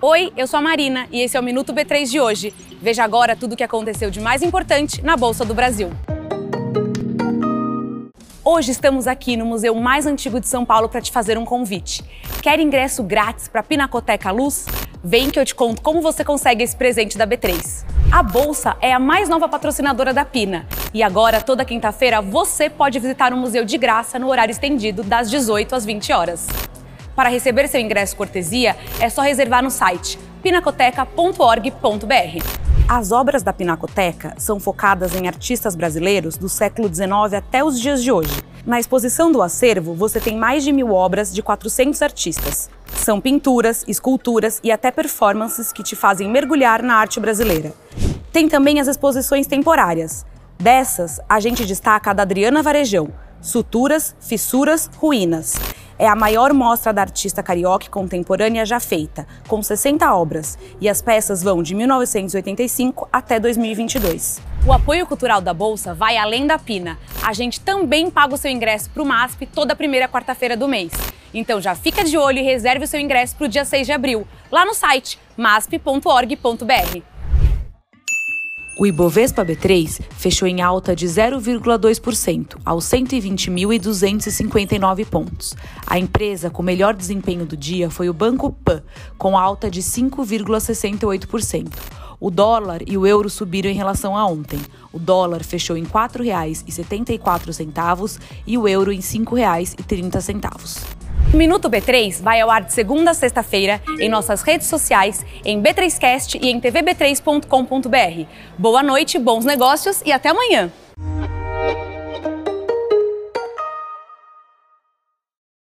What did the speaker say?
Oi, eu sou a Marina e esse é o Minuto B3 de hoje. Veja agora tudo o que aconteceu de mais importante na Bolsa do Brasil. Hoje estamos aqui no museu mais antigo de São Paulo para te fazer um convite. Quer ingresso grátis para a Pinacoteca Luz? Vem que eu te conto como você consegue esse presente da B3. A Bolsa é a mais nova patrocinadora da Pina. E agora, toda quinta-feira, você pode visitar o museu de graça no horário estendido das 18 às 20 horas. Para receber seu ingresso cortesia, é só reservar no site pinacoteca.org.br. As obras da Pinacoteca são focadas em artistas brasileiros do século XIX até os dias de hoje. Na exposição do acervo, você tem mais de mil obras de 400 artistas. São pinturas, esculturas e até performances que te fazem mergulhar na arte brasileira. Tem também as exposições temporárias. Dessas, a gente destaca a da Adriana Varejão, Suturas, Fissuras, Ruínas é a maior mostra da artista carioca contemporânea já feita, com 60 obras, e as peças vão de 1985 até 2022. O apoio cultural da Bolsa vai além da Pina. A gente também paga o seu ingresso para o MASP toda primeira quarta-feira do mês. Então já fica de olho e reserve o seu ingresso para o dia 6 de abril, lá no site masp.org.br. O Ibovespa B3 fechou em alta de 0,2%, aos 120.259 pontos. A empresa com melhor desempenho do dia foi o Banco Pan, com alta de 5,68%. O dólar e o euro subiram em relação a ontem. O dólar fechou em R$ 4,74 e o euro em R$ 5,30. Minuto B3 vai ao ar de segunda a sexta-feira em nossas redes sociais, em B3Cast e em tvb3.com.br. Boa noite, bons negócios e até amanhã!